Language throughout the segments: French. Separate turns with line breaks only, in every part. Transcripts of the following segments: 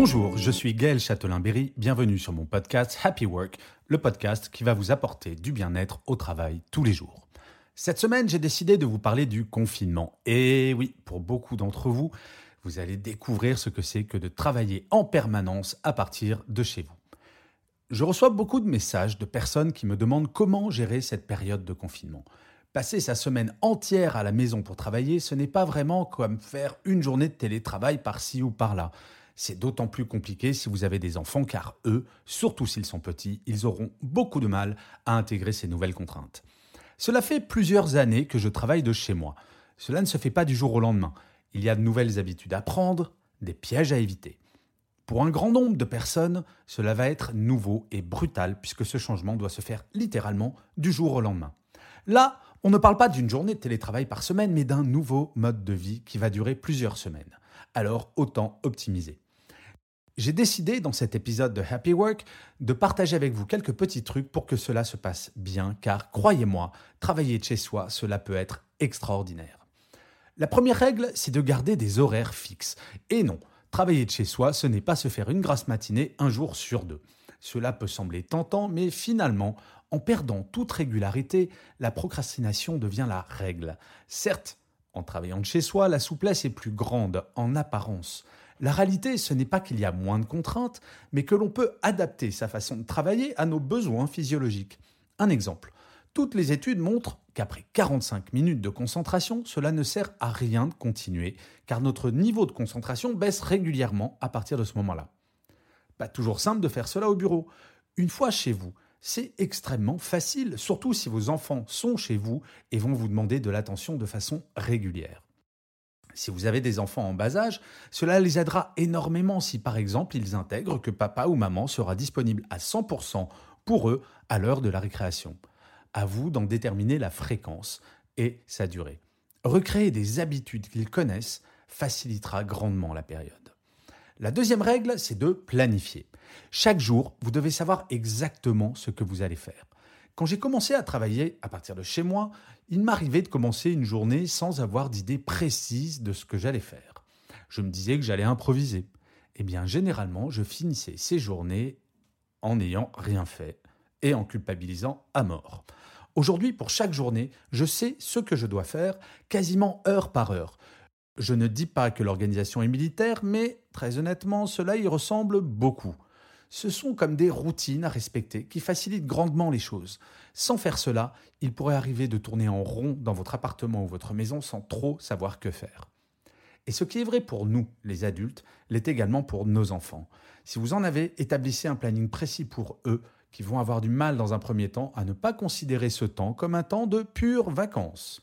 Bonjour, je suis Gaël Châtelain-Berry, bienvenue sur mon podcast Happy Work, le podcast qui va vous apporter du bien-être au travail tous les jours. Cette semaine, j'ai décidé de vous parler du confinement. Et oui, pour beaucoup d'entre vous, vous allez découvrir ce que c'est que de travailler en permanence à partir de chez vous. Je reçois beaucoup de messages de personnes qui me demandent comment gérer cette période de confinement. Passer sa semaine entière à la maison pour travailler, ce n'est pas vraiment comme faire une journée de télétravail par-ci ou par-là. C'est d'autant plus compliqué si vous avez des enfants car eux, surtout s'ils sont petits, ils auront beaucoup de mal à intégrer ces nouvelles contraintes. Cela fait plusieurs années que je travaille de chez moi. Cela ne se fait pas du jour au lendemain. Il y a de nouvelles habitudes à prendre, des pièges à éviter. Pour un grand nombre de personnes, cela va être nouveau et brutal puisque ce changement doit se faire littéralement du jour au lendemain. Là, on ne parle pas d'une journée de télétravail par semaine, mais d'un nouveau mode de vie qui va durer plusieurs semaines. Alors autant optimiser. J'ai décidé dans cet épisode de Happy Work de partager avec vous quelques petits trucs pour que cela se passe bien, car croyez-moi, travailler de chez soi, cela peut être extraordinaire. La première règle, c'est de garder des horaires fixes. Et non, travailler de chez soi, ce n'est pas se faire une grasse matinée un jour sur deux. Cela peut sembler tentant, mais finalement, en perdant toute régularité, la procrastination devient la règle. Certes, en travaillant de chez soi, la souplesse est plus grande en apparence. La réalité, ce n'est pas qu'il y a moins de contraintes, mais que l'on peut adapter sa façon de travailler à nos besoins physiologiques. Un exemple. Toutes les études montrent qu'après 45 minutes de concentration, cela ne sert à rien de continuer, car notre niveau de concentration baisse régulièrement à partir de ce moment-là. Pas toujours simple de faire cela au bureau. Une fois chez vous, c'est extrêmement facile, surtout si vos enfants sont chez vous et vont vous demander de l'attention de façon régulière. Si vous avez des enfants en bas âge, cela les aidera énormément si par exemple ils intègrent que papa ou maman sera disponible à 100% pour eux à l'heure de la récréation. À vous d'en déterminer la fréquence et sa durée. Recréer des habitudes qu'ils connaissent facilitera grandement la période. La deuxième règle, c'est de planifier. Chaque jour, vous devez savoir exactement ce que vous allez faire. Quand j'ai commencé à travailler à partir de chez moi, il m'arrivait de commencer une journée sans avoir d'idée précise de ce que j'allais faire. Je me disais que j'allais improviser. Eh bien, généralement, je finissais ces journées en n'ayant rien fait et en culpabilisant à mort. Aujourd'hui, pour chaque journée, je sais ce que je dois faire quasiment heure par heure. Je ne dis pas que l'organisation est militaire, mais très honnêtement, cela y ressemble beaucoup ce sont comme des routines à respecter qui facilitent grandement les choses. Sans faire cela, il pourrait arriver de tourner en rond dans votre appartement ou votre maison sans trop savoir que faire. Et ce qui est vrai pour nous, les adultes, l'est également pour nos enfants. Si vous en avez, établissez un planning précis pour eux qui vont avoir du mal dans un premier temps à ne pas considérer ce temps comme un temps de pure vacances.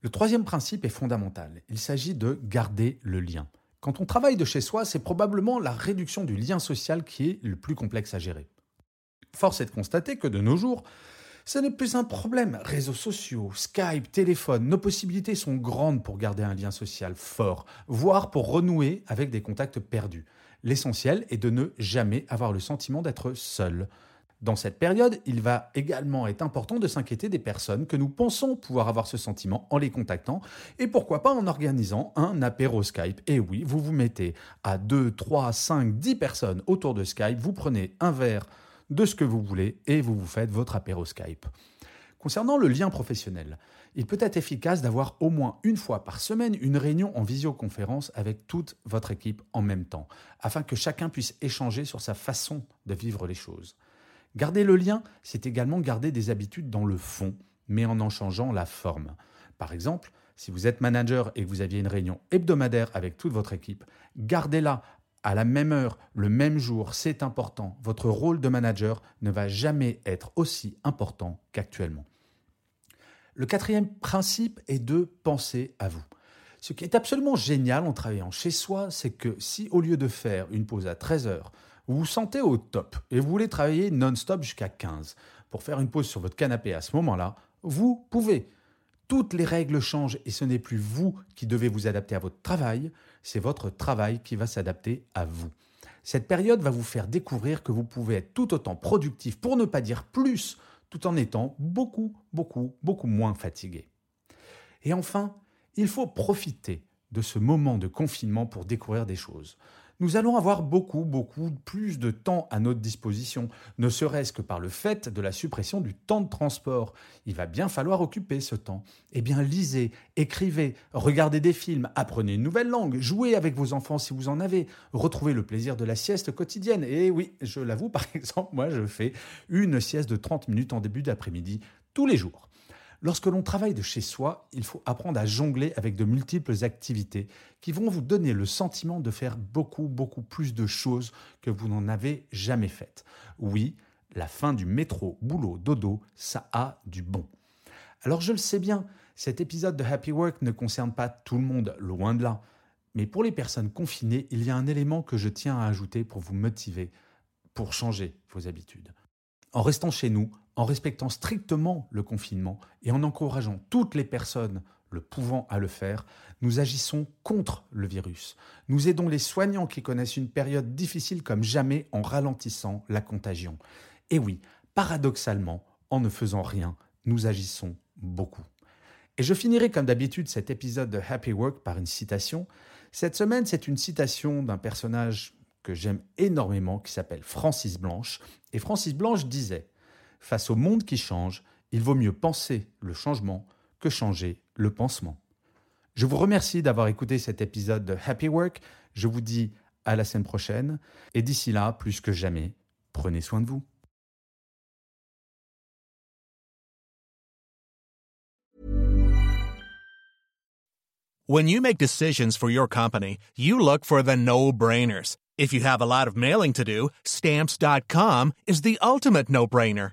Le troisième principe est fondamental. Il s'agit de garder le lien. Quand on travaille de chez soi, c'est probablement la réduction du lien social qui est le plus complexe à gérer. Force est de constater que de nos jours, ce n'est plus un problème. Réseaux sociaux, Skype, téléphone, nos possibilités sont grandes pour garder un lien social fort, voire pour renouer avec des contacts perdus. L'essentiel est de ne jamais avoir le sentiment d'être seul. Dans cette période, il va également être important de s'inquiéter des personnes que nous pensons pouvoir avoir ce sentiment en les contactant et pourquoi pas en organisant un apéro Skype. Et oui, vous vous mettez à 2, 3, 5, 10 personnes autour de Skype, vous prenez un verre de ce que vous voulez et vous vous faites votre apéro Skype. Concernant le lien professionnel, il peut être efficace d'avoir au moins une fois par semaine une réunion en visioconférence avec toute votre équipe en même temps, afin que chacun puisse échanger sur sa façon de vivre les choses. Garder le lien, c'est également garder des habitudes dans le fond, mais en en changeant la forme. Par exemple, si vous êtes manager et que vous aviez une réunion hebdomadaire avec toute votre équipe, gardez-la à la même heure, le même jour, c'est important. Votre rôle de manager ne va jamais être aussi important qu'actuellement. Le quatrième principe est de penser à vous. Ce qui est absolument génial en travaillant chez soi, c'est que si au lieu de faire une pause à 13 heures, vous vous sentez au top et vous voulez travailler non-stop jusqu'à 15 pour faire une pause sur votre canapé à ce moment-là, vous pouvez. Toutes les règles changent et ce n'est plus vous qui devez vous adapter à votre travail, c'est votre travail qui va s'adapter à vous. Cette période va vous faire découvrir que vous pouvez être tout autant productif, pour ne pas dire plus, tout en étant beaucoup, beaucoup, beaucoup moins fatigué. Et enfin, il faut profiter de ce moment de confinement pour découvrir des choses nous allons avoir beaucoup, beaucoup plus de temps à notre disposition, ne serait-ce que par le fait de la suppression du temps de transport. Il va bien falloir occuper ce temps. Eh bien, lisez, écrivez, regardez des films, apprenez une nouvelle langue, jouez avec vos enfants si vous en avez, retrouvez le plaisir de la sieste quotidienne. Et oui, je l'avoue, par exemple, moi, je fais une sieste de 30 minutes en début d'après-midi tous les jours. Lorsque l'on travaille de chez soi, il faut apprendre à jongler avec de multiples activités qui vont vous donner le sentiment de faire beaucoup, beaucoup plus de choses que vous n'en avez jamais faites. Oui, la fin du métro, boulot, dodo, ça a du bon. Alors je le sais bien, cet épisode de Happy Work ne concerne pas tout le monde, loin de là. Mais pour les personnes confinées, il y a un élément que je tiens à ajouter pour vous motiver, pour changer vos habitudes. En restant chez nous, en respectant strictement le confinement et en encourageant toutes les personnes le pouvant à le faire, nous agissons contre le virus. Nous aidons les soignants qui connaissent une période difficile comme jamais en ralentissant la contagion. Et oui, paradoxalement, en ne faisant rien, nous agissons beaucoup. Et je finirai comme d'habitude cet épisode de Happy Work par une citation. Cette semaine, c'est une citation d'un personnage que j'aime énormément qui s'appelle Francis Blanche. Et Francis Blanche disait Face au monde qui change, il vaut mieux penser le changement que changer le pansement. Je vous remercie d'avoir écouté cet épisode de Happy Work. Je vous dis à la semaine prochaine. Et d'ici là, plus que jamais, prenez soin de vous.
When you make decisions for your company, you look for the no-brainers. If you have a lot of mailing to do, stamps.com is the ultimate no-brainer.